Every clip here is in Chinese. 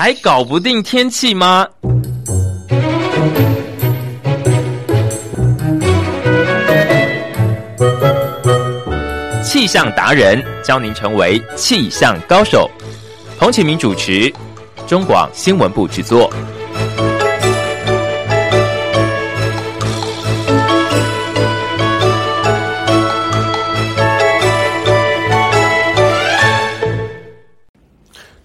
还搞不定天气吗？气象达人教您成为气象高手。彭启明主持，中广新闻部制作。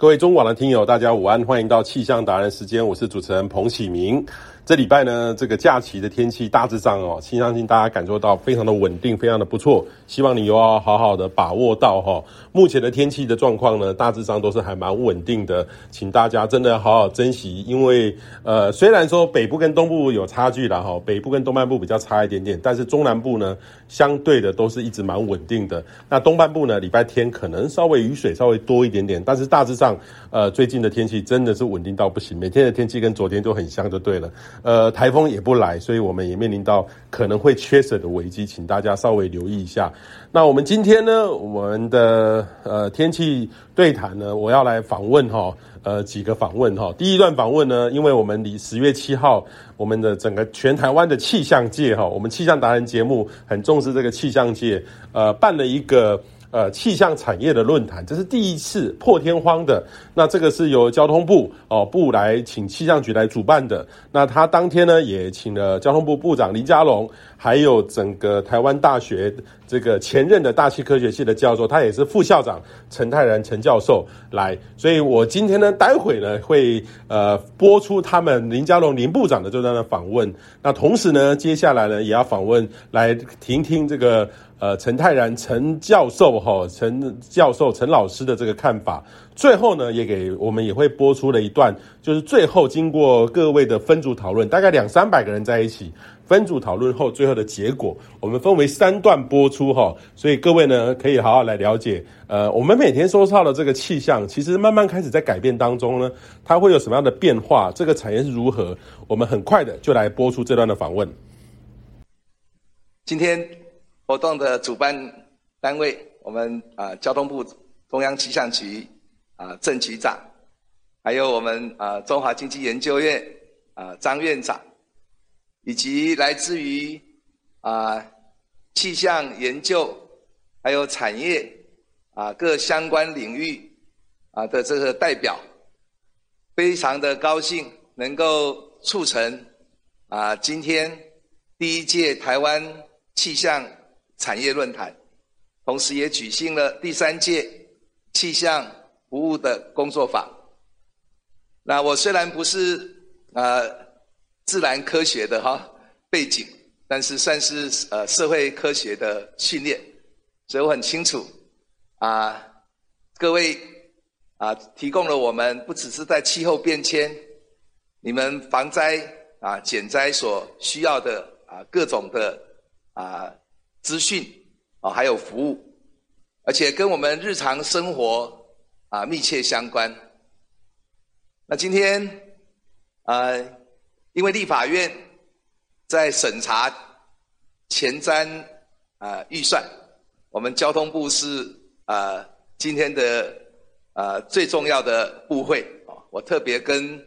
各位中广的听友，大家午安，欢迎到气象达人时间，我是主持人彭启明。这礼拜呢，这个假期的天气大致上哦，相信大家感受到非常的稳定，非常的不错。希望你又要好好的把握到哈。目前的天气的状况呢，大致上都是还蛮稳定的，请大家真的好好珍惜。因为呃，虽然说北部跟东部有差距啦哈，北部跟东半部比较差一点点，但是中南部呢，相对的都是一直蛮稳定的。那东半部呢，礼拜天可能稍微雨水稍微多一点点，但是大致上呃，最近的天气真的是稳定到不行，每天的天气跟昨天都很像，就对了。呃，台风也不来，所以我们也面临到可能会缺水的危机，请大家稍微留意一下。那我们今天呢，我们的呃天气对谈呢，我要来访问哈，呃几个访问哈。第一段访问呢，因为我们离十月七号，我们的整个全台湾的气象界哈，我们气象达人节目很重视这个气象界，呃，办了一个。呃，气象产业的论坛，这是第一次破天荒的。那这个是由交通部哦部来请气象局来主办的。那他当天呢，也请了交通部部长林佳龙，还有整个台湾大学这个前任的大气科学系的教授，他也是副校长陈泰然陈教授来。所以我今天呢，待会呢会呃播出他们林家龙林部长的这段的访问。那同时呢，接下来呢也要访问来听听这个。呃，陈泰然陈教授哈，陈教授陈老师的这个看法，最后呢，也给我们也会播出了一段，就是最后经过各位的分组讨论，大概两三百个人在一起分组讨论后，最后的结果，我们分为三段播出哈，所以各位呢可以好好来了解。呃，我们每天收到的这个气象，其实慢慢开始在改变当中呢，它会有什么样的变化？这个产业是如何？我们很快的就来播出这段的访问。今天。活动的主办单位，我们啊交通部中央气象局啊郑局长，还有我们啊中华经济研究院啊张院长，以及来自于啊气象研究还有产业啊各相关领域啊的这个代表，非常的高兴能够促成啊今天第一届台湾气象。产业论坛，同时也举行了第三届气象服务的工作坊。那我虽然不是呃自然科学的哈背景，但是算是呃社会科学的训练，所以我很清楚啊，各位啊提供了我们不只是在气候变迁、你们防灾啊减灾所需要的啊各种的啊。资讯啊，还有服务，而且跟我们日常生活啊密切相关。那今天呃，因为立法院在审查前瞻啊预算，我们交通部是啊今天的呃最重要的部会啊，我特别跟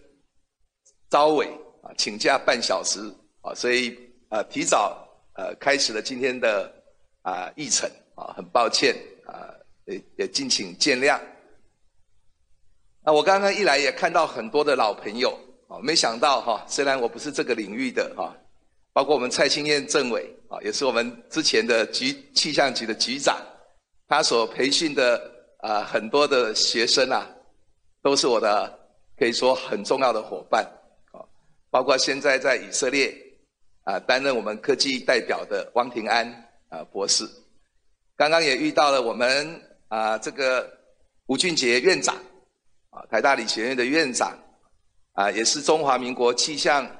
招委啊请假半小时啊，所以呃提早。呃，开始了今天的啊议程啊，很抱歉啊，也也敬请见谅。那我刚刚一来也看到很多的老朋友啊，没想到哈，虽然我不是这个领域的哈，包括我们蔡清燕政委啊，也是我们之前的局气象局的局长，他所培训的啊很多的学生啊，都是我的可以说很重要的伙伴啊，包括现在在以色列。啊，担任我们科技代表的汪庭安啊博士，刚刚也遇到了我们啊这个吴俊杰院长，啊台大理学院的院长，啊也是中华民国气象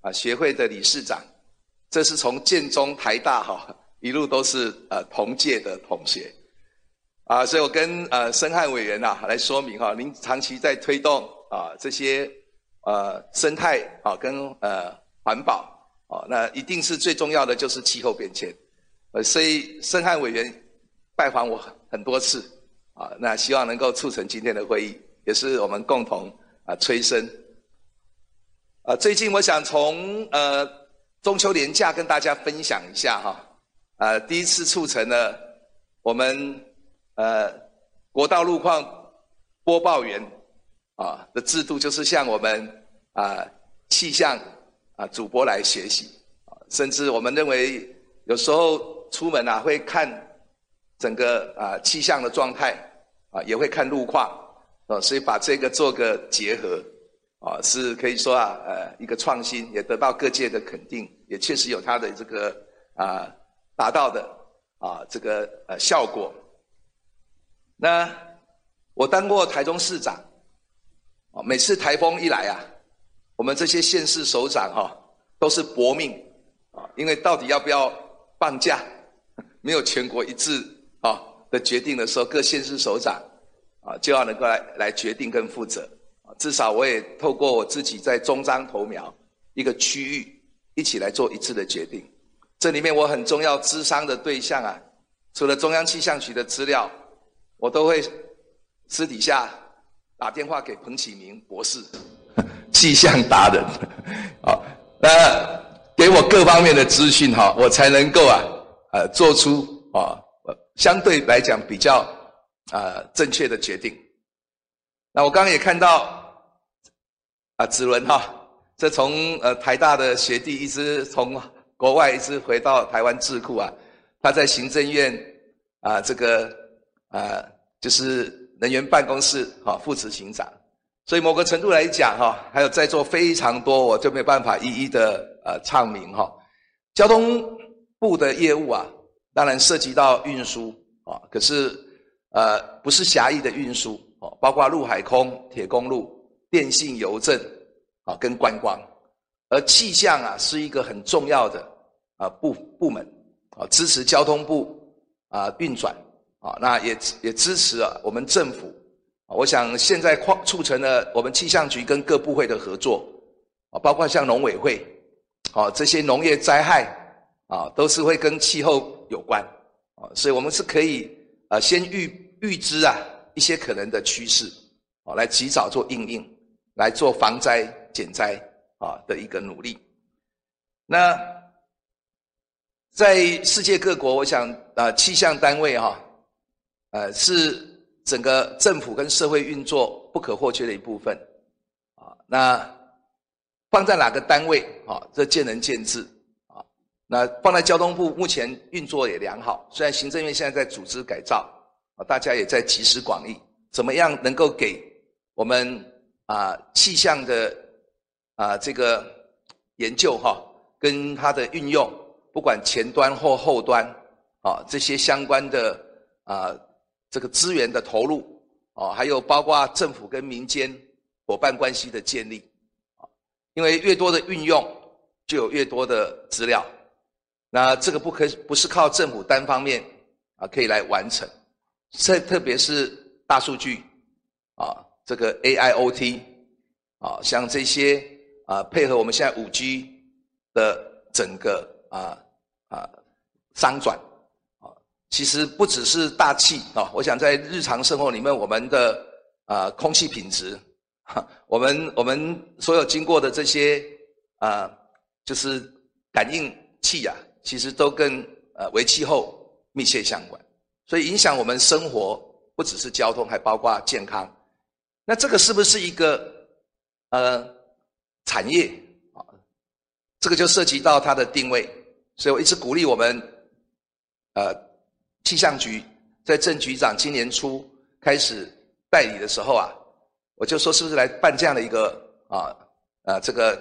啊协会的理事长，这是从建中台大哈一路都是呃同届的同学，啊所以我跟呃申汉委员呐来说明哈，您长期在推动啊这些呃生态啊跟呃环保。哦，那一定是最重要的，就是气候变迁。呃，所以申汉委员拜访我很多次，啊，那希望能够促成今天的会议，也是我们共同啊催生。啊，最近我想从呃中秋连假跟大家分享一下哈，啊，第一次促成了我们呃国道路况播报员啊的制度，就是向我们啊气象啊主播来学习，啊甚至我们认为有时候出门啊会看整个啊气象的状态啊，也会看路况。啊，所以把这个做个结合。啊，是可以说啊，呃，一个创新，也得到各界的肯定，也确实有它的这个啊达到的啊这个呃效果。那我当过台中市长，啊，每次台风一来啊，我们这些县市首长哈都是搏命啊，因为到底要不要放假，没有全国一致啊的决定的时候，各县市首长就要能够来来决定跟负责。至少我也透过我自己在中彰投苗一个区域一起来做一致的决定。这里面我很重要咨商的对象啊，除了中央气象局的资料，我都会私底下打电话给彭启明博士，气象达人，好，那给我各方面的资讯哈，我才能够啊呃做出啊相对来讲比较啊正确的决定。那我刚刚也看到。啊，子伦哈，这从呃台大的学弟一直从国外一直回到台湾智库啊，他在行政院啊这个啊就是能源办公室哈副执行长，所以某个程度来讲哈，还有在座非常多，我就没办法一一的呃唱名哈。交通部的业务啊，当然涉及到运输啊，可是呃不是狭义的运输哦，包括陆海空铁公路。电信、邮政，啊，跟观光，而气象啊是一个很重要的啊部部门，啊支持交通部啊运转，啊那也也支持啊我们政府，我想现在扩促成了我们气象局跟各部会的合作，啊包括像农委会，啊这些农业灾害啊都是会跟气候有关，啊所以我们是可以啊先预预知啊一些可能的趋势，啊来及早做应应。来做防灾减灾啊的一个努力。那在世界各国，我想啊，气象单位哈，呃，是整个政府跟社会运作不可或缺的一部分啊。那放在哪个单位啊？这见仁见智。那放在交通部，目前运作也良好。虽然行政院现在在组织改造啊，大家也在集思广益，怎么样能够给我们。啊，气象的啊这个研究哈，跟它的运用，不管前端或后端，啊这些相关的啊这个资源的投入，啊还有包括政府跟民间伙伴关系的建立，啊，因为越多的运用，就有越多的资料，那这个不可不是靠政府单方面啊可以来完成，特特别是大数据，啊。这个 AIoT 啊，像这些啊，配合我们现在五 G 的整个啊啊商转啊，其实不只是大气啊，我想在日常生活里面，我们的啊空气品质，我们我们所有经过的这些啊，就是感应器啊，其实都跟呃为气候密切相关，所以影响我们生活不只是交通，还包括健康。那这个是不是一个呃产业啊？这个就涉及到它的定位，所以我一直鼓励我们呃气象局在郑局长今年初开始代理的时候啊，我就说是不是来办这样的一个啊啊这个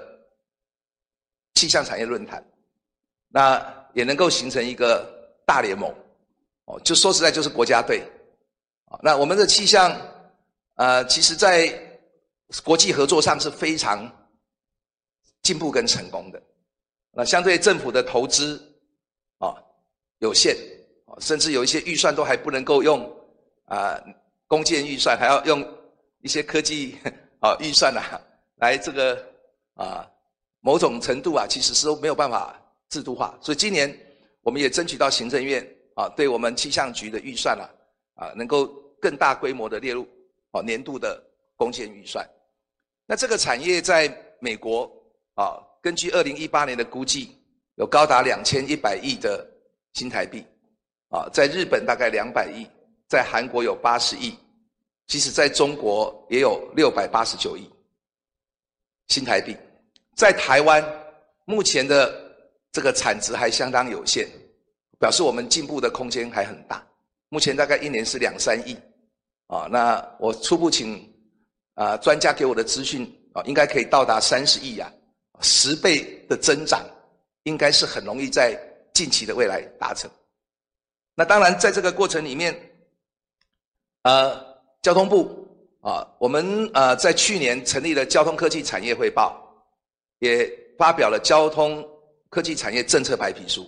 气象产业论坛，那也能够形成一个大联盟哦，就说实在就是国家队啊，那我们的气象。呃，其实，在国际合作上是非常进步跟成功的。那相对政府的投资啊有限，甚至有一些预算都还不能够用啊公建预算，还要用一些科技啊预算啊来这个啊某种程度啊，其实是都没有办法制度化。所以今年我们也争取到行政院啊，对我们气象局的预算啊啊能够更大规模的列入。啊，年度的公建预算，那这个产业在美国啊，根据二零一八年的估计，有高达两千一百亿的新台币啊，在日本大概两百亿，在韩国有八十亿，即使在中国也有六百八十九亿新台币。在台湾，目前的这个产值还相当有限，表示我们进步的空间还很大。目前大概一年是两三亿啊，那我初步请啊专家给我的资讯。啊，应该可以到达三十亿啊，十倍的增长，应该是很容易在近期的未来达成。那当然，在这个过程里面，呃，交通部啊，我们呃在去年成立了交通科技产业汇报，也发表了交通科技产业政策白皮书。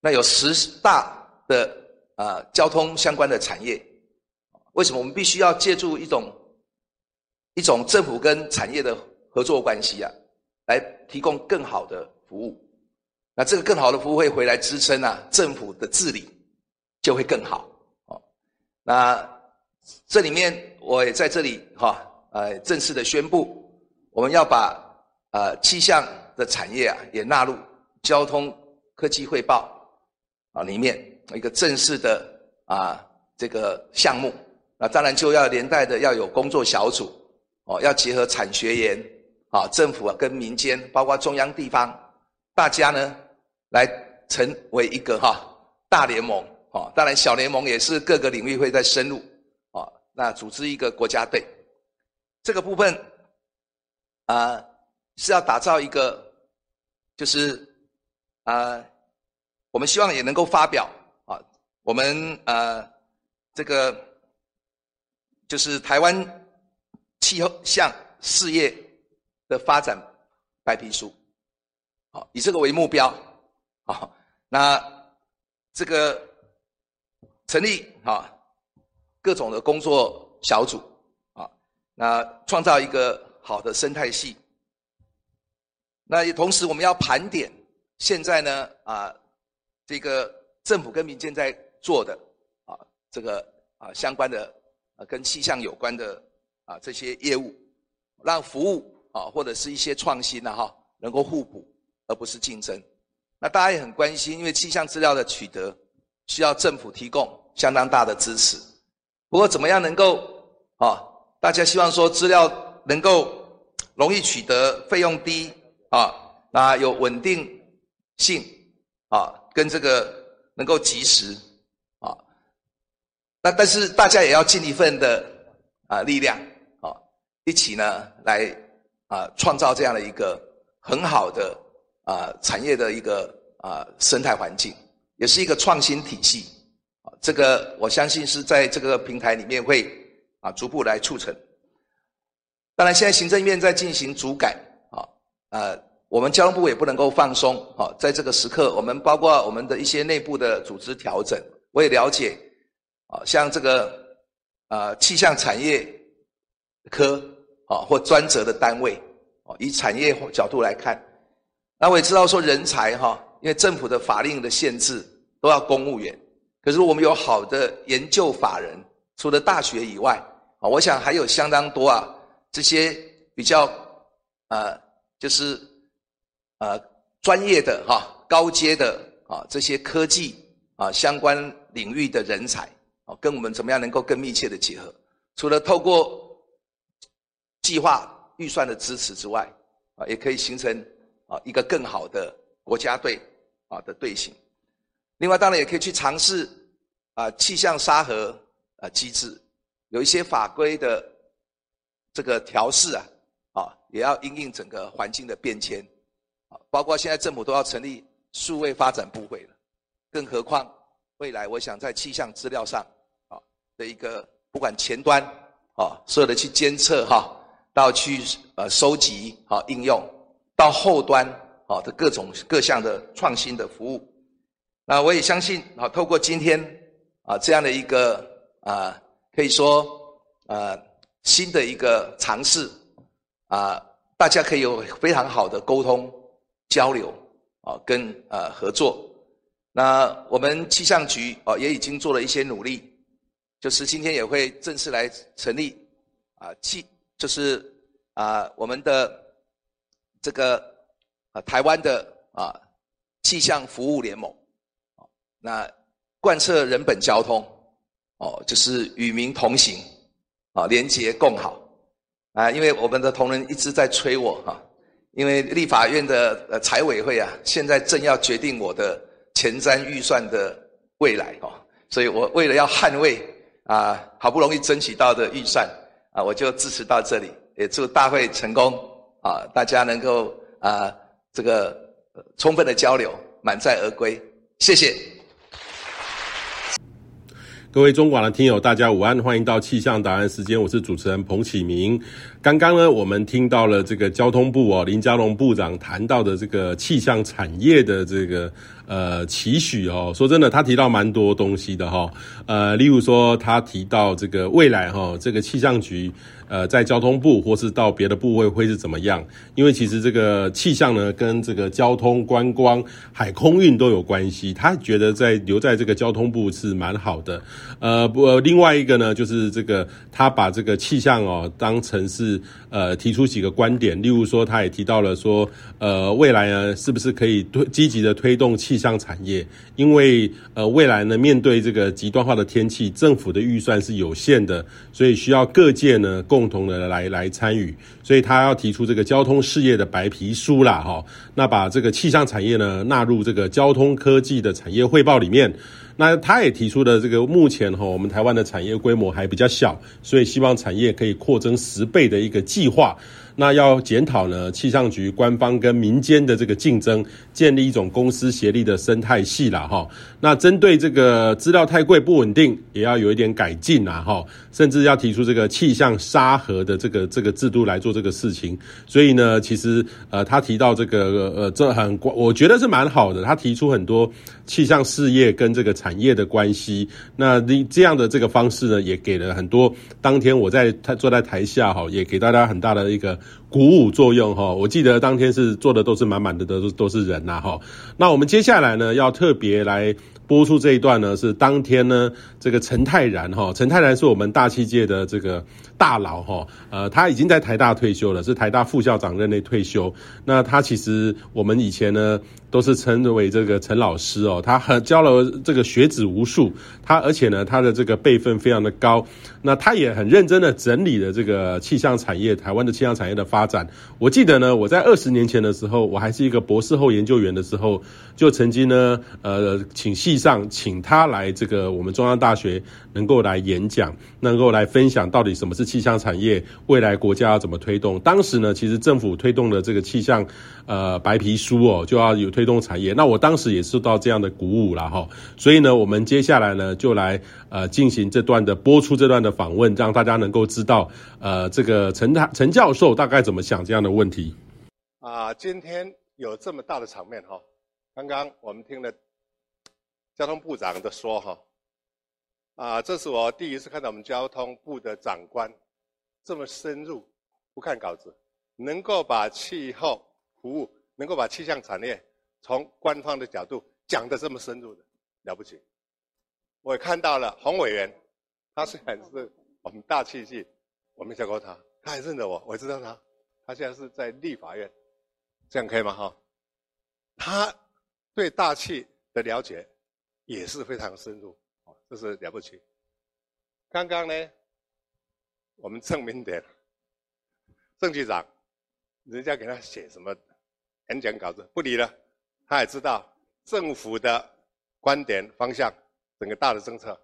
那有十大的呃交通相关的产业，为什么我们必须要借助一种？一种政府跟产业的合作关系啊，来提供更好的服务。那这个更好的服务会回来支撑啊，政府的治理就会更好。哦，那这里面我也在这里哈，呃，正式的宣布，我们要把呃气象的产业啊也纳入交通科技汇报啊里面一个正式的啊这个项目。那当然就要连带的要有工作小组。哦，要结合产学研，啊，政府啊跟民间，包括中央地方，大家呢来成为一个哈大联盟，哦，当然小联盟也是各个领域会在深入，啊，那组织一个国家队，这个部分啊是要打造一个，就是啊，我们希望也能够发表啊，我们呃这个就是台湾。气候向事业的发展白皮书，好，以这个为目标，好，那这个成立啊各种的工作小组啊，那创造一个好的生态系。那也同时我们要盘点现在呢啊这个政府跟民间在做的啊这个啊相关的啊跟气象有关的。啊，这些业务让服务啊，或者是一些创新呢，哈，能够互补，而不是竞争。那大家也很关心，因为气象资料的取得需要政府提供相当大的支持。不过，怎么样能够啊？大家希望说资料能够容易取得，费用低啊，那有稳定性啊，跟这个能够及时啊。那但是大家也要尽一份的啊力量啊。一起呢，来啊，创造这样的一个很好的啊产业的一个啊生态环境，也是一个创新体系啊。这个我相信是在这个平台里面会啊逐步来促成。当然，现在行政院在进行主改啊，呃，我们交通部也不能够放松啊。在这个时刻，我们包括我们的一些内部的组织调整，我也了解啊，像这个啊气象产业科。啊，或专责的单位，哦，以产业角度来看，那我也知道说人才哈，因为政府的法令的限制都要公务员，可是我们有好的研究法人，除了大学以外，啊，我想还有相当多啊，这些比较呃，就是呃专业的哈、高阶的啊这些科技啊相关领域的人才，啊，跟我们怎么样能够更密切的结合，除了透过。计划预算的支持之外，啊，也可以形成啊一个更好的国家队啊的队形。另外，当然也可以去尝试啊气象沙盒啊机制，有一些法规的这个调试啊，啊也要因应整个环境的变迁啊，包括现在政府都要成立数位发展部会了，更何况未来我想在气象资料上啊的一个不管前端啊所有的去监测哈。到去呃收集好应用，到后端啊的各种各项的创新的服务，那我也相信啊，透过今天啊这样的一个啊，可以说呃新的一个尝试啊，大家可以有非常好的沟通交流啊，跟呃合作。那我们气象局啊也已经做了一些努力，就是今天也会正式来成立啊气。就是啊，我们的这个啊台湾的啊气象服务联盟，那贯彻人本交通，哦，就是与民同行，啊，廉洁共好，啊，因为我们的同仁一直在催我哈，因为立法院的呃财委会啊，现在正要决定我的前瞻预算的未来哦，所以我为了要捍卫啊，好不容易争取到的预算啊，我就支持到这里。也祝大会成功啊！大家能够啊，这个充分的交流，满载而归。谢谢各位中广的听友，大家午安，欢迎到气象达人时间，我是主持人彭启明。刚刚呢，我们听到了这个交通部哦，林佳龙部长谈到的这个气象产业的这个呃期许哦。说真的，他提到蛮多东西的哈。呃，例如说，他提到这个未来哈，这个气象局。呃，在交通部或是到别的部位会是怎么样？因为其实这个气象呢，跟这个交通、观光、海空运都有关系。他觉得在留在这个交通部是蛮好的。呃，不，另外一个呢，就是这个他把这个气象哦当成是呃提出几个观点，例如说他也提到了说，呃，未来呢是不是可以推积极的推动气象产业？因为呃未来呢面对这个极端化的天气，政府的预算是有限的，所以需要各界呢共。同的来来参与，所以他要提出这个交通事业的白皮书啦，哈，那把这个气象产业呢纳入这个交通科技的产业汇报里面。那他也提出了这个目前哈我们台湾的产业规模还比较小，所以希望产业可以扩增十倍的一个计划。那要检讨呢，气象局官方跟民间的这个竞争，建立一种公私协力的生态系啦哈。那针对这个资料太贵不稳定，也要有一点改进啦哈。甚至要提出这个气象沙盒的这个这个制度来做这个事情。所以呢，其实呃，他提到这个呃，这很我觉得是蛮好的。他提出很多气象事业跟这个产业的关系。那这样的这个方式呢，也给了很多。当天我在他坐在台下哈，也给大家很大的一个。鼓舞作用哈，我记得当天是坐的都是满满的，都是都是人呐哈。那我们接下来呢，要特别来。播出这一段呢，是当天呢，这个陈泰然哈，陈泰然是我们大气界的这个大佬哈，呃，他已经在台大退休了，是台大副校长任内退休。那他其实我们以前呢都是称为这个陈老师哦，他很教了这个学子无数，他而且呢他的这个辈分非常的高，那他也很认真的整理了这个气象产业，台湾的气象产业的发展。我记得呢，我在二十年前的时候，我还是一个博士后研究员的时候，就曾经呢，呃，请系。上请他来这个我们中央大学能够来演讲，能够来分享到底什么是气象产业，未来国家要怎么推动。当时呢，其实政府推动的这个气象呃白皮书哦，就要有推动产业。那我当时也受到这样的鼓舞了哈。所以呢，我们接下来呢就来呃进行这段的播出这段的访问，让大家能够知道呃这个陈大陈教授大概怎么想这样的问题。啊，今天有这么大的场面哈，刚刚我们听了。交通部长的说：“哈，啊，这是我第一次看到我们交通部的长官这么深入，不看稿子，能够把气候服务，能够把气象产业从官方的角度讲得这么深入的，了不起。我也看到了洪委员，他虽然是我们大气系，我没见过他，他还认得我，我知道他，他现在是在立法院，这样可以吗？哈，他对大气的了解。”也是非常深入，这是了不起。刚刚呢，我们证明点郑局长，人家给他写什么演讲稿子，不理了。他也知道政府的观点方向，整个大的政策，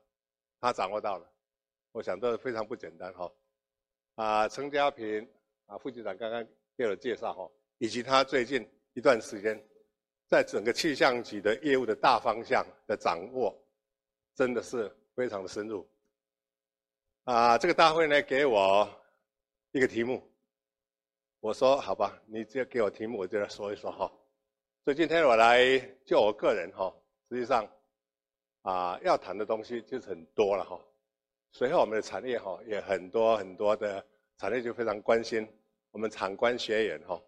他掌握到了。我想这非常不简单哈。啊，陈家平啊，副局长刚刚给了介绍哈，以及他最近一段时间。在整个气象局的业务的大方向的掌握，真的是非常的深入。啊，这个大会呢，给我一个题目，我说好吧，你只要给我题目，我就来说一说哈。所以今天我来就我个人哈，实际上啊，要谈的东西就是很多了哈。随后我们的产业哈，也很多很多的产业就非常关心我们产官学员哈。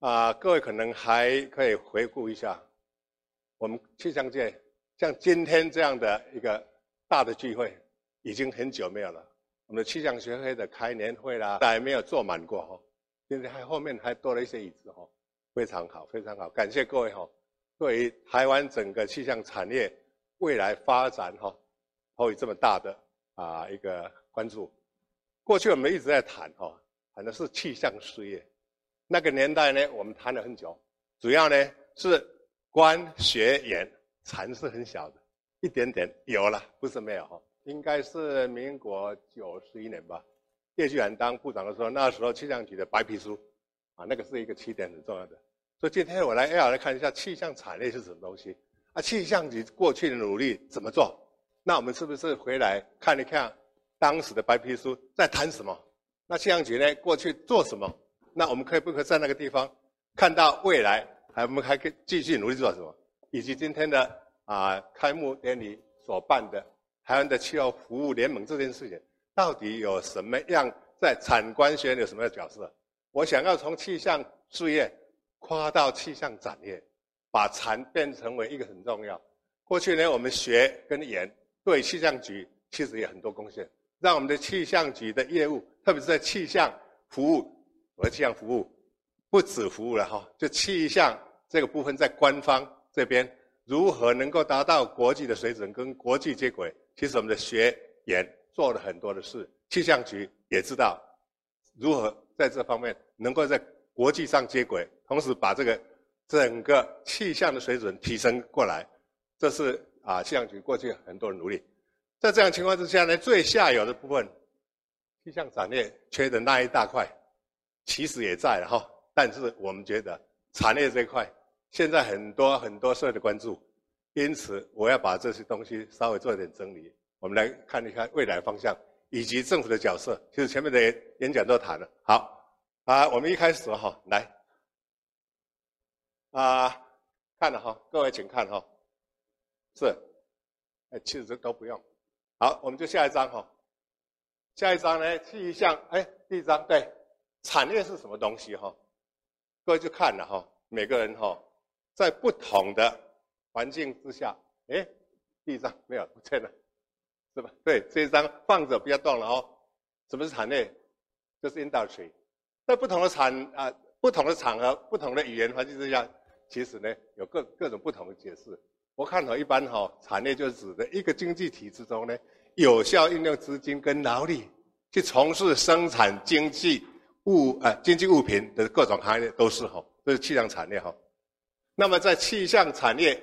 啊，各位可能还可以回顾一下，我们气象界像今天这样的一个大的聚会，已经很久没有了。我们的气象学会的开年会啦，还没有坐满过哈，现在还后面还多了一些椅子哈，非常好，非常好，感谢各位哈，对于台湾整个气象产业未来发展哈，会有这么大的啊一个关注。过去我们一直在谈哈，谈的是气象事业，那个年代呢，我们谈了很久，主要呢是官学研，蚕是很小的，一点点有了，不是没有哈。应该是民国九十一年吧，叶巨涵当部长的时候，那时候气象局的白皮书，啊，那个是一个起点，很重要的。所以今天我来要来看一下气象产业是什么东西，啊，气象局过去的努力怎么做？那我们是不是回来看一看当时的白皮书在谈什么？那气象局呢，过去做什么？那我们可以不可以在那个地方看到未来？还我们还可以继续努力做什么？以及今天的啊开幕典礼所办的。台湾的气候服务联盟这件事情，到底有什么样在产官学有什么样的角色？我想要从气象事业跨到气象产业，把产变成为一个很重要。过去呢，我们学跟研对气象局其实也很多贡献，让我们的气象局的业务，特别是在气象服务和气象服务不止服务了哈，就气象这个部分在官方这边如何能够达到国际的水准跟国际接轨。其实我们的学研做了很多的事，气象局也知道如何在这方面能够在国际上接轨，同时把这个整个气象的水准提升过来，这是啊气象局过去很多的努力。在这样情况之下呢，最下游的部分，气象产业缺的那一大块，其实也在了哈。但是我们觉得产业这一块，现在很多很多社会的关注。因此，我要把这些东西稍微做一点整理。我们来看一看未来方向以及政府的角色。其实前面的演讲都谈了。好，啊，我们一开始哈，来，啊，看了哈，各位请看哈，是，哎，其实这都不用。好，我们就下一张哈。下一张呢，气象，哎，第一张对，产业是什么东西哈？各位就看了哈，每个人哈，在不同的。环境之下，哎，第一张没有不见了，是吧？对，这一张放着不要动了哦。什么是产业？就是 industry。在不同的产啊、不同的场合、不同的语言环境之下，其实呢有各各种不同的解释。我看到一般哈、哦，产业就是指的一个经济体之中呢，有效运用资金跟劳力去从事生产经济物啊、经济物品的各种行业都是哈，这是气象产业哈。那么在气象产业。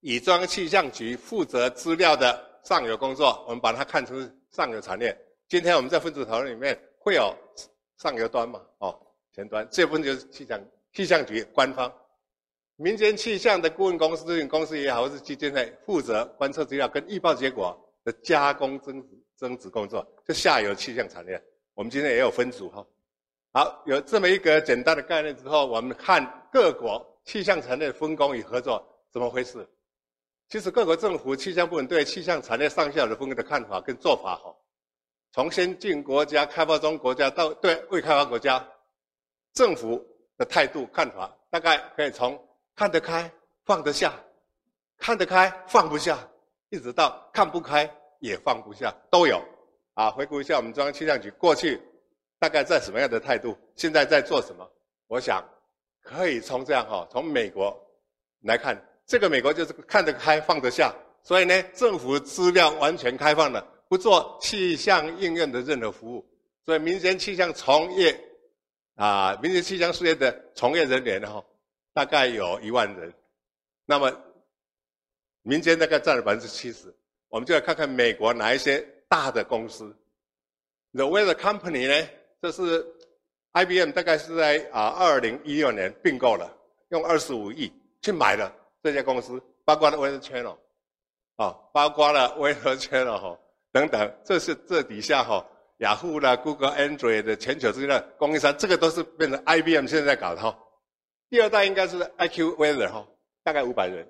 以装气象局负责资料的上游工作，我们把它看成是上游产业。今天我们在分组讨论里面会有上游端嘛？哦，前端这部分就是气象气象局官方，民间气象的顾问公司、咨询公司也好，或是基金会负责观测资料跟预报结果的加工增值增值工作，就下游气象产业。我们今天也有分组哈。好，有这么一个简单的概念之后，我们看各国气象产业分工与合作怎么回事。其实各国政府气象部门对气象产业上下的分工的看法跟做法，哈，从先进国家、开发中国家到对未开发国家，政府的态度看法，大概可以从看得开放得下，看得开放不下，一直到看不开也放不下都有。啊，回顾一下我们中央气象局过去大概在什么样的态度，现在在做什么？我想可以从这样哈，从美国来看。这个美国就是看得开放得下，所以呢，政府资料完全开放了，不做气象应用的任何服务，所以民间气象从业，啊，民间气象事业的从业人员哈，大概有一万人，那么民间大概占了百分之七十，我们就来看看美国哪一些大的公司，The Weather Company 呢，这是 IBM 大概是在啊二零一六年并购了，用二十五亿去买了。这家公司包括了 Weather Channel，啊，包括了 Weather Channel 哈等等，这是这底下哈雅虎啦、Google、Android 的全球之间的供应商，这个都是变成 IBM 现在在搞的哈。第二代应该是 IQ Weather 哈，大概五百人，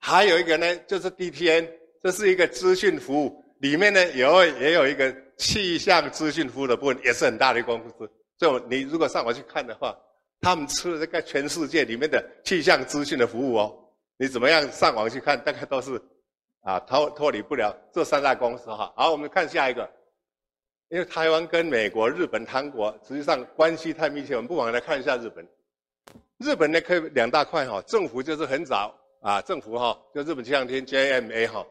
还有一个呢就是 DTN，这是一个资讯服务，里面呢有也有一个气象资讯服务的部分，也是很大的一个公司。所以你如果上网去看的话，他们吃了这个全世界里面的气象资讯的服务哦。你怎么样上网去看，大概都是啊脱脱离不了这三大公司哈。好，我们看下一个因为台湾跟美国、日本、韩国实际上关系太密切，我们不妨来看一下日本。日本呢，可以两大块哈，政府就是很早啊，政府哈，就日本气象厅 JMA 哈，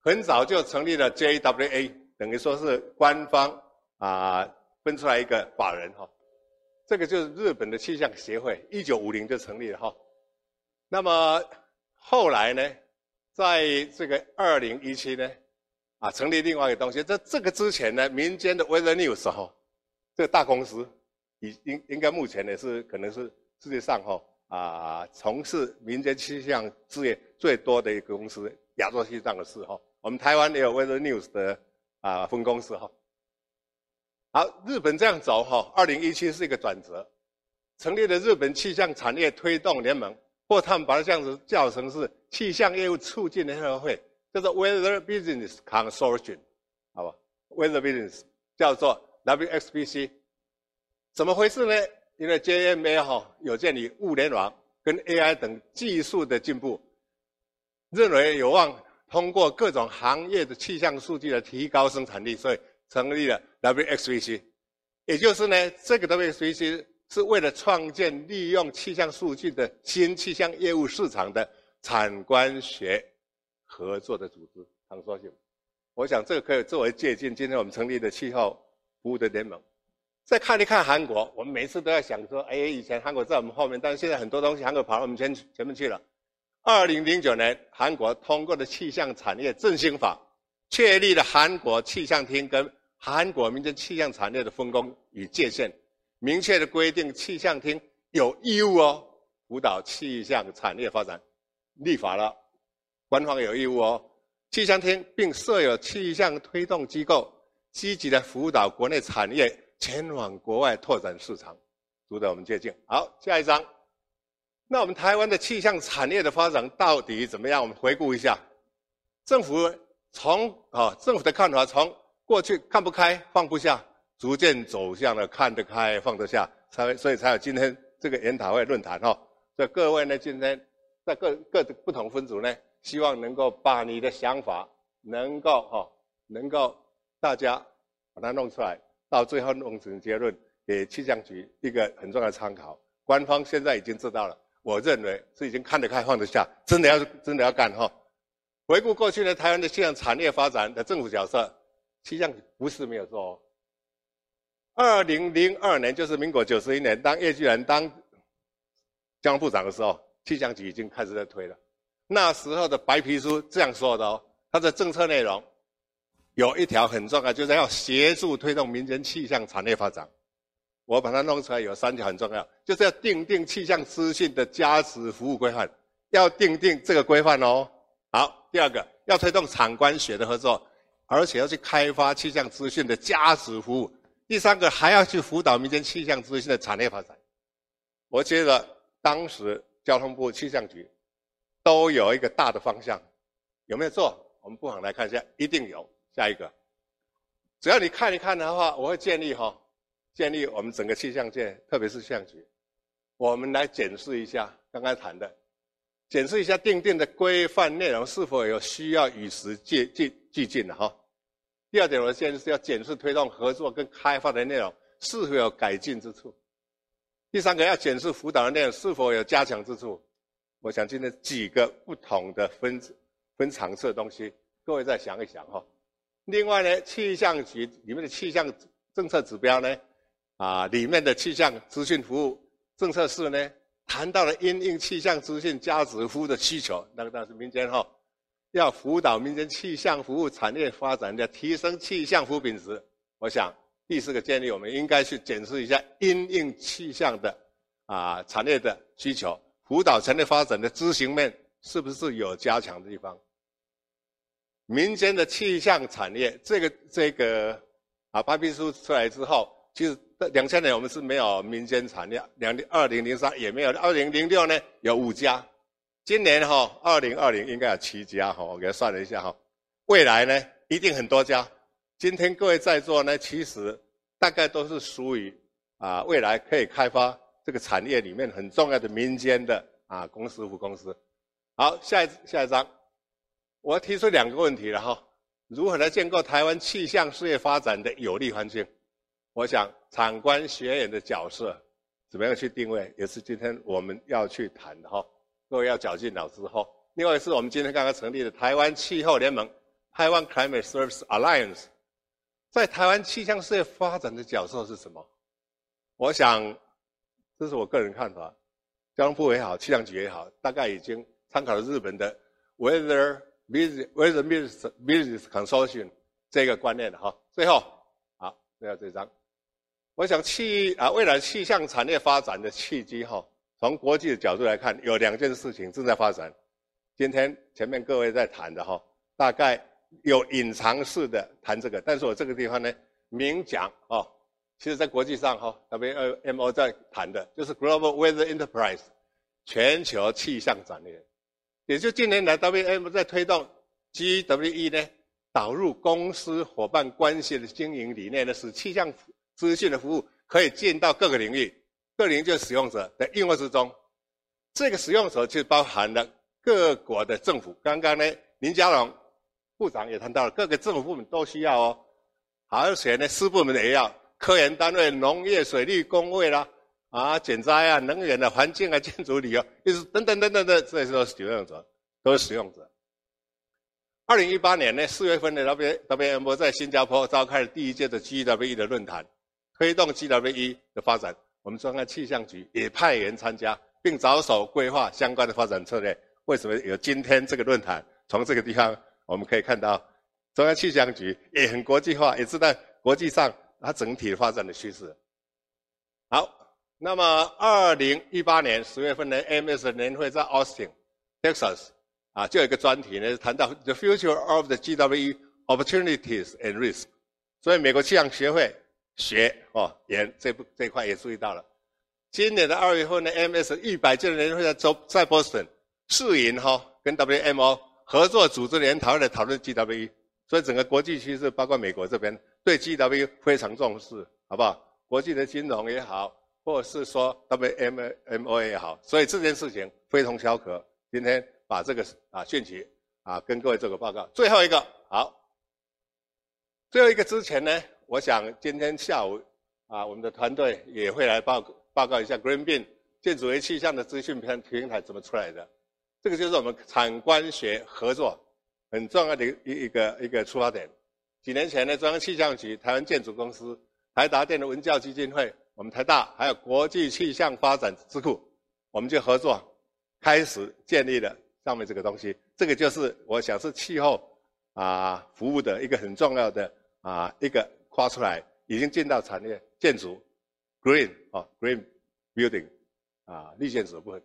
很早就成立了 JWA，等于说是官方啊分出来一个法人哈，这个就是日本的气象协会，一九五零就成立了哈。那么后来呢，在这个二零一七呢，啊，成立另外一个东西。在这个之前呢，民间的 Weather News 哈，这个大公司，已应应该目前呢是可能是。世界上哈啊，从事民间气象事业最多的一个公司，亚洲气象的事哈。我们台湾也有 Weather News 的啊分公司哈。好，日本这样走哈，二零一七是一个转折，成立了日本气象产业推动联盟，或他们把它这样子叫成是气象业务促进联合会，叫做 Weather Business Consortium，好吧？Weather Business 叫做 WXBC，怎么回事呢？因为 JMA 哈有建立物联网跟 AI 等技术的进步，认为有望通过各种行业的气象数据来提高生产力，所以成立了 Wxvc，。也就是呢，这个 Wxvc 是为了创建利用气象数据的新气象业务市场的产官学合作的组织。常说性，我想这个可以作为借鉴。今天我们成立的气候服务的联盟。再看一看韩国，我们每次都在想说，哎，以前韩国在我们后面，但是现在很多东西韩国跑到我们前前面去了。二零零九年，韩国通过的气象产业振兴法，确立了韩国气象厅跟韩国民间气象产业的分工与界限，明确的规定气象厅有义务哦，辅导气象产业发展，立法了，官方有义务哦，气象厅并设有气象推动机构，积极的辅导国内产业。前往国外拓展市场，值得我们借鉴。好，下一张。那我们台湾的气象产业的发展到底怎么样？我们回顾一下，政府从啊、政府的看法从过去看不开放不下，逐渐走向了看得开放得下，才所以才有今天这个研讨会论坛哈。所以各位呢，今天在各各的不同分组呢，希望能够把你的想法能够哈、能够大家把它弄出来。到最后弄成结论，给气象局一个很重要的参考。官方现在已经知道了，我认为是已经看得开放得下，真的要真的要干哈。回顾过去呢，台湾的气象产业发展的政府角色，气象局不是没有做哦。二零零二年，就是民国九十一年，当叶巨人当交通部长的时候，气象局已经开始在推了。那时候的白皮书这样说的哦，它的政策内容。有一条很重要，就是要协助推动民间气象产业发展。我把它弄出来，有三条很重要，就是要订定气象资讯的加值服务规范，要订定这个规范哦。好，第二个要推动产官学的合作，而且要去开发气象资讯的价值服务。第三个还要去辅导民间气象资讯的产业发展。我觉得当时交通部气象局都有一个大的方向，有没有做？我们不妨来看一下，一定有。下一个，只要你看一看的话，我会建议哈，建议我们整个气象界，特别是气象局，我们来检视一下刚刚谈的，检视一下订定的规范内容是否有需要与时俱进俱进的哈。第二点，我的建议是要检视推动合作跟开发的内容是否有改进之处。第三个，要检视辅导的内容是否有加强之处。我想今天几个不同的分分场次的东西，各位再想一想哈。另外呢，气象局里面的气象政策指标呢，啊，里面的气象资讯服务政策室呢，谈到了因应气象资讯价值服务的需求，那个当时民间哈，要辅导民间气象服务产业发展，要提升气象服务品质。我想第四个建议，我们应该去检视一下因应气象的啊产业的需求，辅导产业发展的执行面是不是有加强的地方？民间的气象产业，这个这个啊，白皮书出来之后，其实两千年我们是没有民间产业，两二零零三也没有，二零零六呢有五家，今年哈二零二零应该有七家哈，我给他算了一下哈，未来呢一定很多家。今天各位在座呢，其实大概都是属于啊未来可以开发这个产业里面很重要的民间的啊公司、服公司。好，下一下一张。我提出两个问题了哈，如何来建构台湾气象事业发展的有利环境？我想，产官学研的角色怎么样去定位，也是今天我们要去谈的哈。各位要绞尽脑汁哈。另外是我们今天刚刚成立的台湾气候联盟台湾 Climate Service Alliance），在台湾气象事业发展的角色是什么？我想，这是我个人看法。交通部也好，气象局也好，大概已经参考了日本的 Weather Business Weather Business Business Consortium 这个观念了哈。最后，好，最后这张，我想气啊，未来气象产业发展的契机哈，从国际的角度来看，有两件事情正在发展。今天前面各位在谈的哈，大概有隐藏式的谈这个，但是我这个地方呢，明讲哦。其实，在国际上，哈，WMO 在谈的就是 Global Weather Enterprise，全球气象产业。也就近年来，WMO 在推动 GWE 呢，导入公司伙伴关系的经营理念呢，使气象资讯的服务可以进到各个领域，各领域就是使用者的应用之中。这个使用者就包含了各国的政府。刚刚呢，林佳龙部长也谈到了，各个政府部门都需要哦，而且呢，私部门也要。科研单位、农业、水利、工卫啦，啊，减灾啊，能源的、啊、环境啊，建筑旅游，一直等等等等的，这些都是使用者，都是使用者。二零一八年呢，四月份的 W WMO 在新加坡召开了第一届的 GWE 的论坛，推动 GWE 的发展。我们中央气象局也派员参加，并着手规划相关的发展策略。为什么有今天这个论坛？从这个地方我们可以看到，中央气象局也很国际化，也是在国际上。它整体发展的趋势。好，那么二零一八年十月份的 AMS 的年会在 Austin, Texas，啊，就有一个专题呢，谈到 The Future of the GWE Opportunities and Risks。所以美国气象学会学哦，也这部这一块也注意到了。今年的二月份的 AMS 一百届的年会在周在波士顿试营哈，跟 WMO 合作组织研讨的讨论 GWE。所以整个国际趋势，包括美国这边。对 GW 非常重视，好不好？国际的金融也好，或者是说 WMO 也好，所以这件事情非同小可。今天把这个啊讯息啊跟各位做个报告。最后一个好，最后一个之前呢，我想今天下午啊，我们的团队也会来报报告一下 GreenBeam 建筑为气象的资讯平平台怎么出来的。这个就是我们产官学合作很重要的一一个一个出发点。几年前呢，中央气象局、台湾建筑公司、台达电的文教基金会、我们台大还有国际气象发展智库，我们就合作，开始建立了上面这个东西。这个就是我想是气候啊服务的一个很重要的啊一个跨出来，已经进到产业建筑，green 啊 green building 啊绿建筑部分。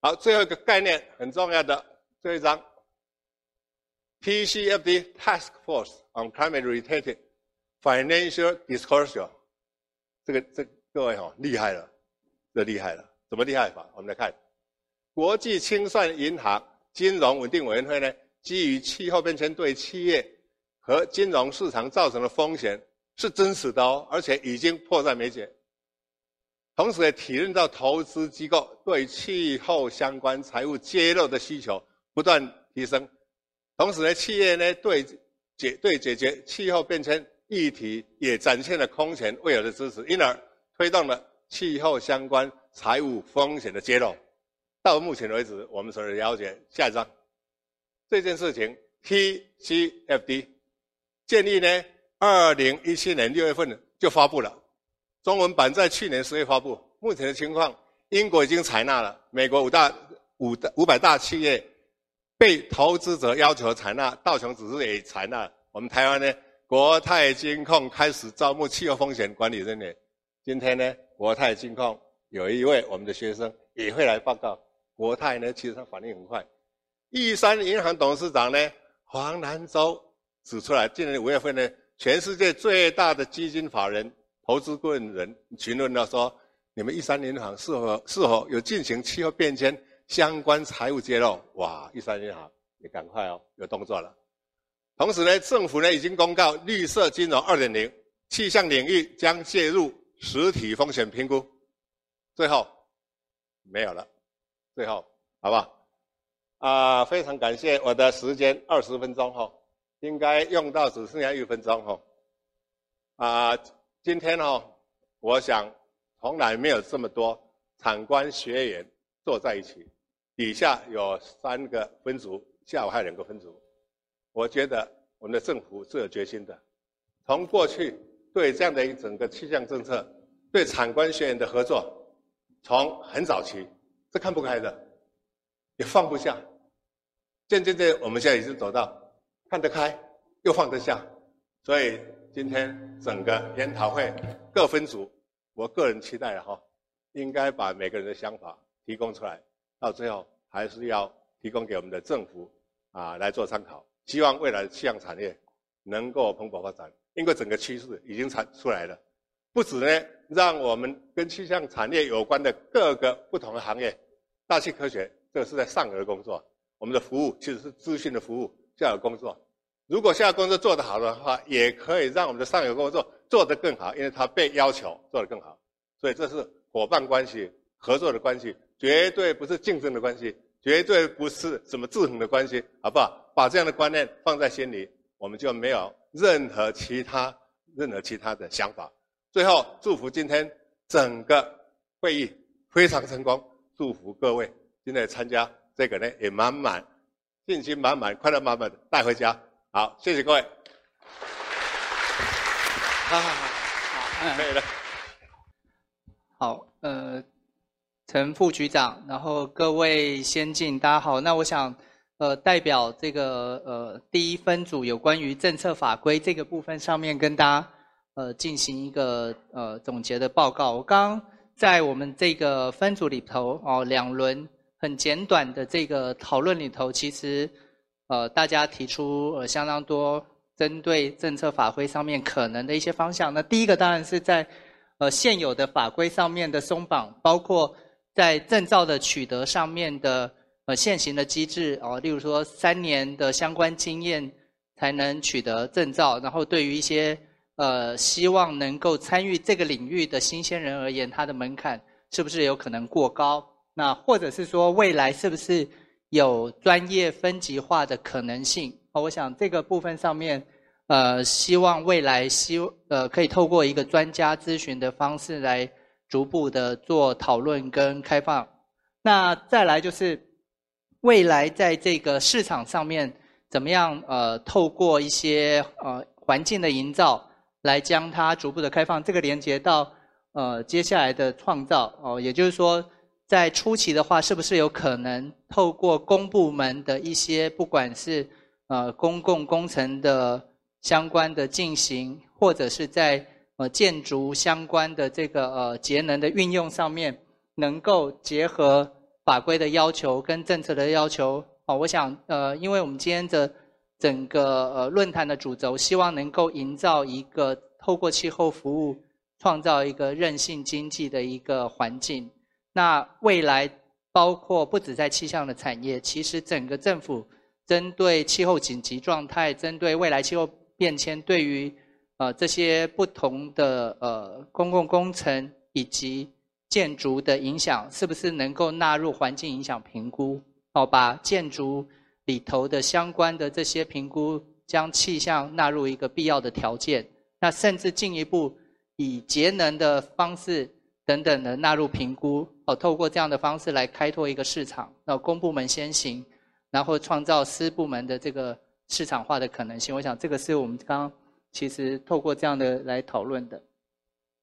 好，最后一个概念很重要的最后一张。TCFD Task Force on Climate-related Financial Disclosure，这个这、各位哈、哦、厉害了，这厉害了，怎么厉害法？我们来看，国际清算银行金融稳定委员会呢，基于气候变迁对企业和金融市场造成的风险是真实的哦，而且已经迫在眉睫。同时也体认到投资机构对气候相关财务揭露的需求不断提升。同时呢，企业呢对解对解决气候变迁议题也展现了空前未有的支持，因而推动了气候相关财务风险的揭露。到目前为止，我们所了解，下一张这件事情，TCFD 建议呢，二零一七年六月份就发布了，中文版在去年十月发布。目前的情况，英国已经采纳了，美国五大五大五百大企业。被投资者要求采纳，道琼指数也采纳。我们台湾呢，国泰金控开始招募气候风险管理人员。今天呢，国泰金控有一位我们的学生也会来报告。国泰呢，其实他反应很快。玉山银行董事长呢，黄南洲指出来，今年五月份呢，全世界最大的基金法人投资顾问人询问到说，你们一三银行是否是否有进行气候变迁？相关财务揭露，哇！一三银行也赶快哦，有动作了。同时呢，政府呢已经公告绿色金融二点零，气象领域将介入实体风险评估。最后没有了，最后好不好？啊，非常感谢我的时间二十分钟哈。应该用到只剩下一分钟哈。啊，今天哦，我想从来没有这么多产官学员坐在一起，底下有三个分组，下午还有两个分组。我觉得我们的政府是有决心的，从过去对这样的一整个气象政策，对产官学员的合作，从很早期是看不开的，也放不下，渐渐渐，我们现在已经走到看得开又放得下，所以今天整个研讨会各分组，我个人期待的哈，应该把每个人的想法提供出来，到最后还是要提供给我们的政府啊来做参考。希望未来的气象产业能够蓬勃发展，因为整个趋势已经产出来了。不止呢，让我们跟气象产业有关的各个不同的行业，大气科学这个是在上游的工作，我们的服务其实是资讯的服务，下游工作。如果下游工作做得好的话，也可以让我们的上游工作做得更好，因为它被要求做得更好。所以这是伙伴关系、合作的关系，绝对不是竞争的关系。绝对不是什么制衡的关系，好不好？把这样的观念放在心里，我们就没有任何其他、任何其他的想法。最后，祝福今天整个会议非常成功，祝福各位今天参加这个呢也满满、信心满满、快乐满满的带回家。好，谢谢各位。好好好，好，可以了。好，呃。陈副局长，然后各位先进，大家好。那我想，呃，代表这个呃第一分组有关于政策法规这个部分上面，跟大家呃进行一个呃总结的报告。我刚刚在我们这个分组里头哦，两轮很简短的这个讨论里头，其实呃大家提出呃相当多针对政策法规上面可能的一些方向。那第一个当然是在呃现有的法规上面的松绑，包括。在证照的取得上面的呃现行的机制哦，例如说三年的相关经验才能取得证照，然后对于一些呃希望能够参与这个领域的新鲜人而言，它的门槛是不是有可能过高？那或者是说未来是不是有专业分级化的可能性？哦，我想这个部分上面呃希望未来希呃可以透过一个专家咨询的方式来。逐步的做讨论跟开放，那再来就是未来在这个市场上面怎么样？呃，透过一些呃环境的营造，来将它逐步的开放。这个连接到呃接下来的创造哦，也就是说，在初期的话，是不是有可能透过公部门的一些不管是呃公共工程的相关的进行，或者是在呃，建筑相关的这个呃节能的运用上面，能够结合法规的要求跟政策的要求。啊，我想呃，因为我们今天的整个呃论坛的主轴，希望能够营造一个透过气候服务，创造一个韧性经济的一个环境。那未来包括不止在气象的产业，其实整个政府针对气候紧急状态，针对未来气候变迁，对于呃，这些不同的呃公共工程以及建筑的影响，是不是能够纳入环境影响评估？好，把建筑里头的相关的这些评估，将气象纳入一个必要的条件。那甚至进一步以节能的方式等等的纳入评估。哦，透过这样的方式来开拓一个市场。那公部门先行，然后创造私部门的这个市场化的可能性。我想这个是我们刚刚。其实透过这样的来讨论的，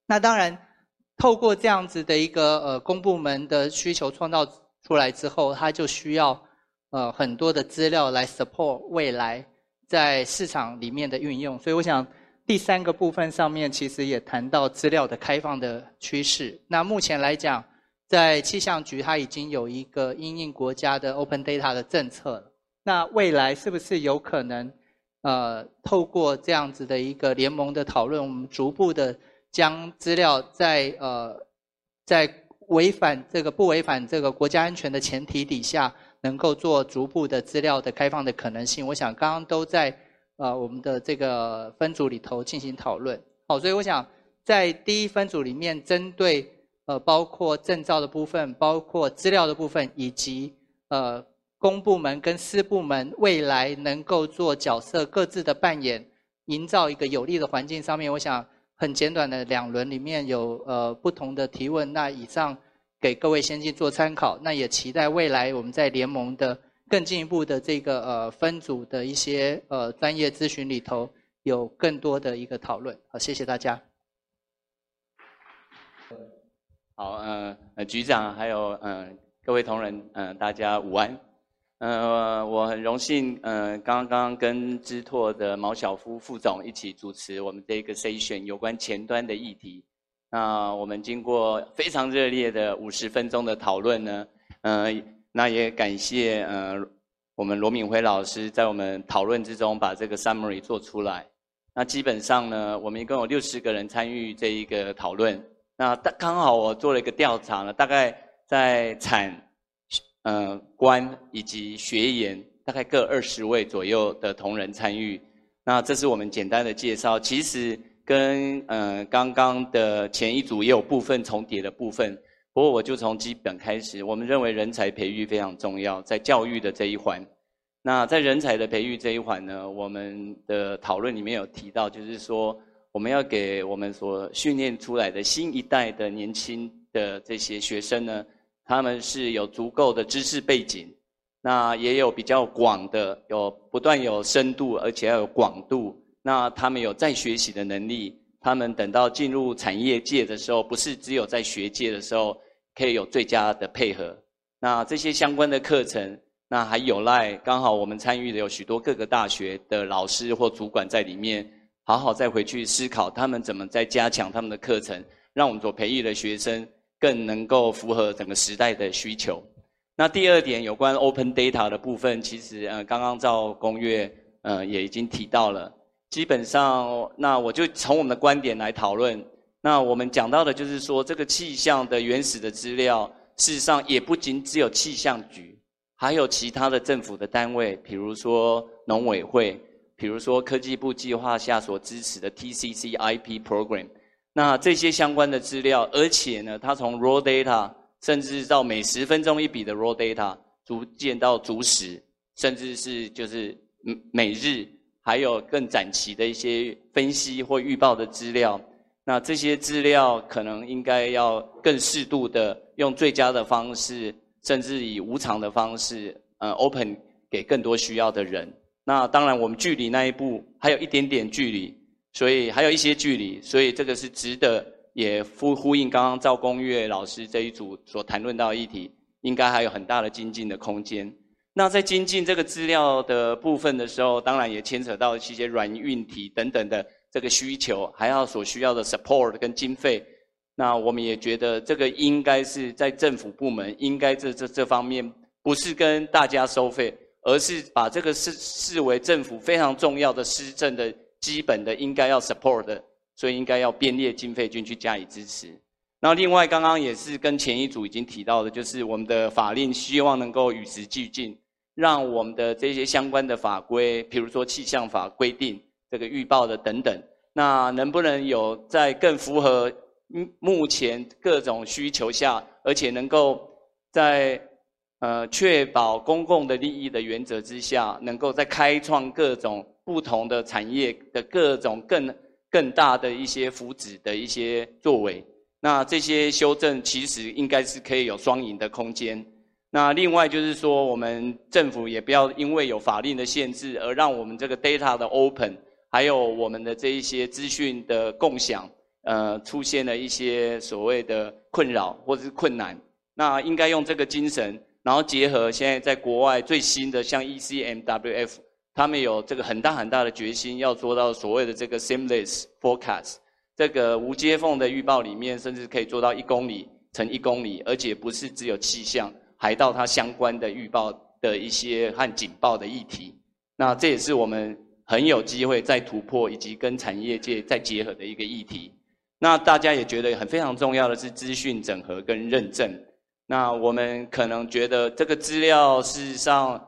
那当然透过这样子的一个呃公部门的需求创造出来之后，它就需要呃很多的资料来 support 未来在市场里面的运用。所以我想第三个部分上面其实也谈到资料的开放的趋势。那目前来讲，在气象局它已经有一个因应国家的 open data 的政策了。那未来是不是有可能？呃，透过这样子的一个联盟的讨论，我们逐步的将资料在呃，在违反这个不违反这个国家安全的前提底下，能够做逐步的资料的开放的可能性。我想刚刚都在呃我们的这个分组里头进行讨论。好，所以我想在第一分组里面，针对呃包括证照的部分，包括资料的部分，以及呃。公部门跟私部门未来能够做角色各自的扮演，营造一个有利的环境上面，我想很简短的两轮里面有呃不同的提问，那以上给各位先进做参考，那也期待未来我们在联盟的更进一步的这个呃分组的一些呃专业咨询里头有更多的一个讨论。好，谢谢大家。好，呃，呃，局长还有嗯、各位同仁，嗯、大家午安。呃，我很荣幸，呃，刚刚跟知拓的毛晓夫副总一起主持我们这个 session 有关前端的议题。那我们经过非常热烈的五十分钟的讨论呢，呃，那也感谢呃我们罗敏辉老师在我们讨论之中把这个 summary 做出来。那基本上呢，我们一共有六十个人参与这一个讨论。那大刚好我做了一个调查呢，大概在产。呃，官以及学研大概各二十位左右的同仁参与。那这是我们简单的介绍，其实跟呃刚刚的前一组也有部分重叠的部分。不过我就从基本开始，我们认为人才培育非常重要，在教育的这一环。那在人才的培育这一环呢，我们的讨论里面有提到，就是说我们要给我们所训练出来的新一代的年轻的这些学生呢。他们是有足够的知识背景，那也有比较广的，有不断有深度，而且要有广度。那他们有再学习的能力，他们等到进入产业界的时候，不是只有在学界的时候可以有最佳的配合。那这些相关的课程，那还有赖刚好我们参与的有许多各个大学的老师或主管在里面，好好再回去思考他们怎么再加强他们的课程，让我们所培育的学生。更能够符合整个时代的需求。那第二点有关 open data 的部分，其实呃刚刚赵公约呃也已经提到了。基本上，那我就从我们的观点来讨论。那我们讲到的就是说，这个气象的原始的资料，事实上也不仅只有气象局，还有其他的政府的单位，比如说农委会，比如说科技部计划下所支持的 TCC/IP program。那这些相关的资料，而且呢，它从 raw data，甚至到每十分钟一笔的 raw data，逐渐到逐时，甚至是就是每日，还有更展期的一些分析或预报的资料。那这些资料可能应该要更适度的用最佳的方式，甚至以无偿的方式，呃，open 给更多需要的人。那当然，我们距离那一步还有一点点距离。所以还有一些距离，所以这个是值得也呼呼应刚刚赵公岳老师这一组所谈论到的议题，应该还有很大的精进的空间。那在精进这个资料的部分的时候，当然也牵扯到一些软硬体等等的这个需求，还要所需要的 support 跟经费。那我们也觉得这个应该是在政府部门应该这这这方面不是跟大家收费，而是把这个视视为政府非常重要的施政的。基本的应该要 support 的，所以应该要编列经费进去加以支持。那另外，刚刚也是跟前一组已经提到的，就是我们的法令希望能够与时俱进，让我们的这些相关的法规，譬如说气象法规定这个预报的等等，那能不能有在更符合目前各种需求下，而且能够在呃确保公共的利益的原则之下，能够在开创各种。不同的产业的各种更更大的一些福祉的一些作为，那这些修正其实应该是可以有双赢的空间。那另外就是说，我们政府也不要因为有法令的限制，而让我们这个 data 的 open，还有我们的这一些资讯的共享，呃，出现了一些所谓的困扰或者是困难。那应该用这个精神，然后结合现在在国外最新的像 ECMWF。他们有这个很大很大的决心，要做到所谓的这个 seamless forecast，这个无接缝的预报里面，甚至可以做到一公里乘一公里，而且不是只有气象，还到它相关的预报的一些和警报的议题。那这也是我们很有机会再突破，以及跟产业界再结合的一个议题。那大家也觉得很非常重要的是资讯整合跟认证。那我们可能觉得这个资料事实上。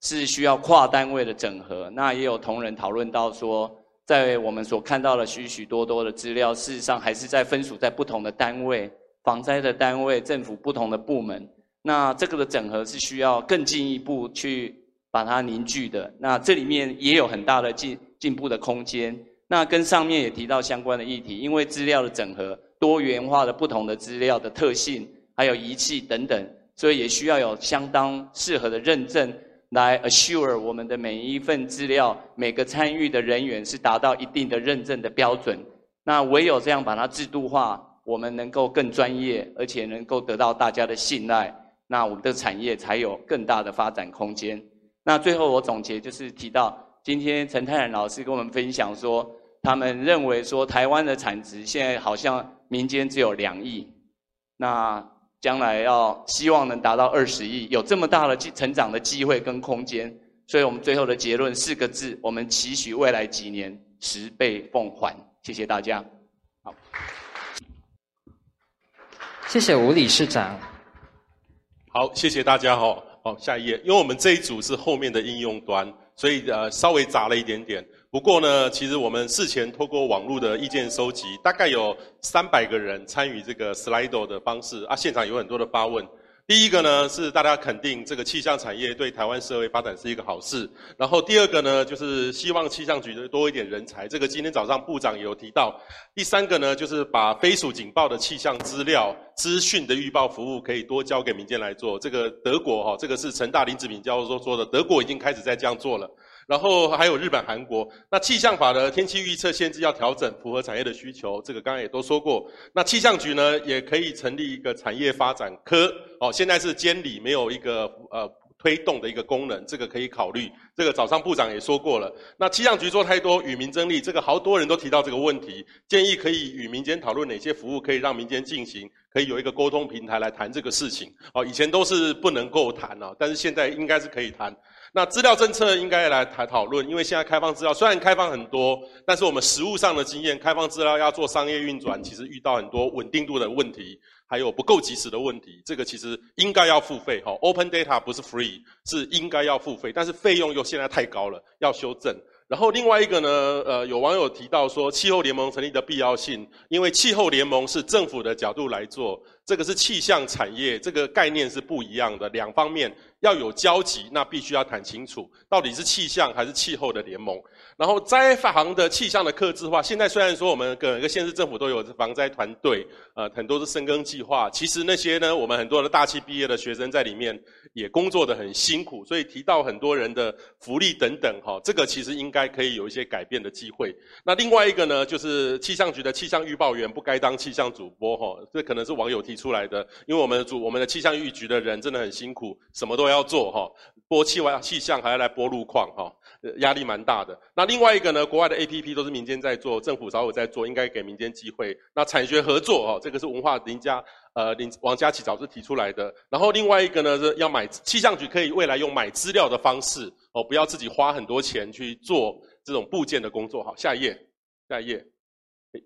是需要跨单位的整合，那也有同仁讨论到说，在我们所看到的许许多多的资料，事实上还是在分属在不同的单位，防灾的单位、政府不同的部门。那这个的整合是需要更进一步去把它凝聚的。那这里面也有很大的进进步的空间。那跟上面也提到相关的议题，因为资料的整合、多元化的不同的资料的特性，还有仪器等等，所以也需要有相当适合的认证，来 assure 我们的每一份资料，每个参与的人员是达到一定的认证的标准。那唯有这样把它制度化，我们能够更专业，而且能够得到大家的信赖，那我们的产业才有更大的发展空间。那最后我总结就是提到，今天陈泰然老师跟我们分享说。他们认为说，台湾的产值现在好像民间只有两亿，那将来要希望能达到二十亿，有这么大的成长的机会跟空间，所以我们最后的结论四个字：我们期许未来几年十倍奉还。谢谢大家。好，谢谢吴理事长。好，谢谢大家哈。好，下一页，因为我们这一组是后面的应用端，所以呃稍微杂了一点点。不过呢，其实我们事前透过网络的意见收集，大概有三百个人参与这个 Slido 的方式啊，现场有很多的发问。第一个呢是大家肯定这个气象产业对台湾社会发展是一个好事，然后第二个呢就是希望气象局的多一点人才，这个今天早上部长也有提到。第三个呢就是把飞鼠警报的气象资料、资讯的预报服务可以多交给民间来做。这个德国哈，这个是成大林子敏教授说的，德国已经开始在这样做了。然后还有日本、韩国，那气象法的天气预测限制要调整，符合产业的需求，这个刚刚也都说过。那气象局呢，也可以成立一个产业发展科，哦，现在是监理，没有一个呃推动的一个功能，这个可以考虑。这个早上部长也说过了。那气象局做太多与民争利，这个好多人都提到这个问题，建议可以与民间讨论哪些服务可以让民间进行，可以有一个沟通平台来谈这个事情。哦，以前都是不能够谈啊，但是现在应该是可以谈。那资料政策应该来谈讨论，因为现在开放资料虽然开放很多，但是我们实务上的经验，开放资料要做商业运转，其实遇到很多稳定度的问题，还有不够及时的问题。这个其实应该要付费哈，Open Data 不是 free，是应该要付费，但是费用又现在太高了，要修正。然后另外一个呢，呃，有网友提到说气候联盟成立的必要性，因为气候联盟是政府的角度来做，这个是气象产业，这个概念是不一样的，两方面要有交集，那必须要谈清楚，到底是气象还是气候的联盟。然后灾防的气象的克制化，现在虽然说我们各个县市政府都有防灾团队，呃，很多是深耕计划。其实那些呢，我们很多的大气毕业的学生在里面也工作的很辛苦，所以提到很多人的福利等等，哈，这个其实应该可以有一些改变的机会。那另外一个呢，就是气象局的气象预报员不该当气象主播，哈，这可能是网友提出来的，因为我们的主我们的气象预局的人真的很辛苦，什么都要做，哈，播气外气象还要来播路况，哈。压力蛮大的。那另外一个呢，国外的 APP 都是民间在做，政府早有在做，应该给民间机会。那产学合作哦，这个是文化林家呃林王家琦早就提出来的。然后另外一个呢是要买气象局可以未来用买资料的方式哦，不要自己花很多钱去做这种部件的工作。好，下一页，下一页，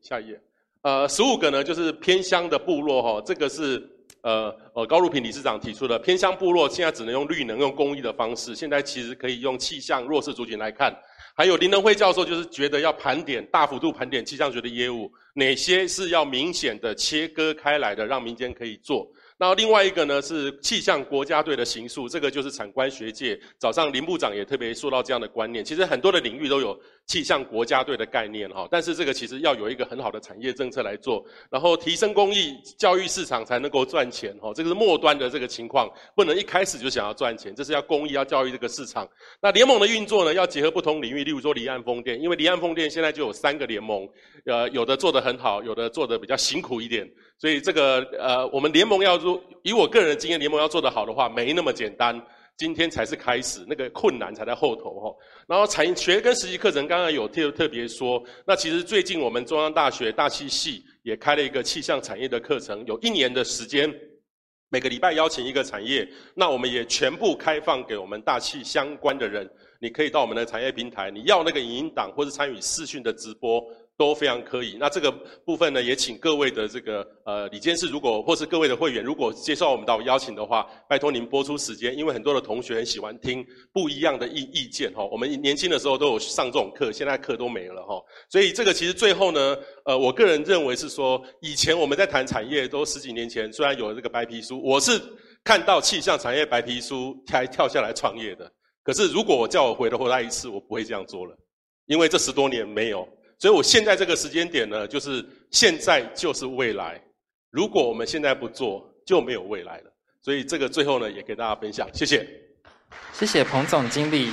下一页。呃，十五个呢就是偏乡的部落哈，这个是。呃呃，高如平理事长提出的偏乡部落现在只能用绿能、用公益的方式，现在其实可以用气象弱势族群来看。还有林能辉教授就是觉得要盘点大幅度盘点气象局的业务，哪些是要明显的切割开来的，让民间可以做。那另外一个呢是气象国家队的形塑，这个就是产官学界。早上林部长也特别说到这样的观念，其实很多的领域都有气象国家队的概念哈。但是这个其实要有一个很好的产业政策来做，然后提升公益教育市场才能够赚钱哈。这个是末端的这个情况，不能一开始就想要赚钱，这是要公益要教育这个市场。那联盟的运作呢，要结合不同领域，例如说离岸风电，因为离岸风电现在就有三个联盟，呃，有的做得很好，有的做得比较辛苦一点。所以这个呃，我们联盟要做，以我个人的经验，联盟要做得好的话，没那么简单。今天才是开始，那个困难才在后头哈。然后产学跟实习课程，刚刚有特特别说，那其实最近我们中央大学大气系也开了一个气象产业的课程，有一年的时间，每个礼拜邀请一个产业，那我们也全部开放给我们大气相关的人，你可以到我们的产业平台，你要那个影音档或是参与视讯的直播。都非常可以。那这个部分呢，也请各位的这个呃李监事，如果或是各位的会员，如果接受我们的邀请的话，拜托您播出时间，因为很多的同学很喜欢听不一样的意意见哈。我们年轻的时候都有上这种课，现在课都没了哈。所以这个其实最后呢，呃，我个人认为是说，以前我们在谈产业都十几年前，虽然有了这个白皮书，我是看到气象产业白皮书才跳下来创业的。可是如果我叫我回头回来一次，我不会这样做了，因为这十多年没有。所以我现在这个时间点呢，就是现在就是未来。如果我们现在不做，就没有未来了。所以这个最后呢，也给大家分享，谢谢。谢谢彭总经理。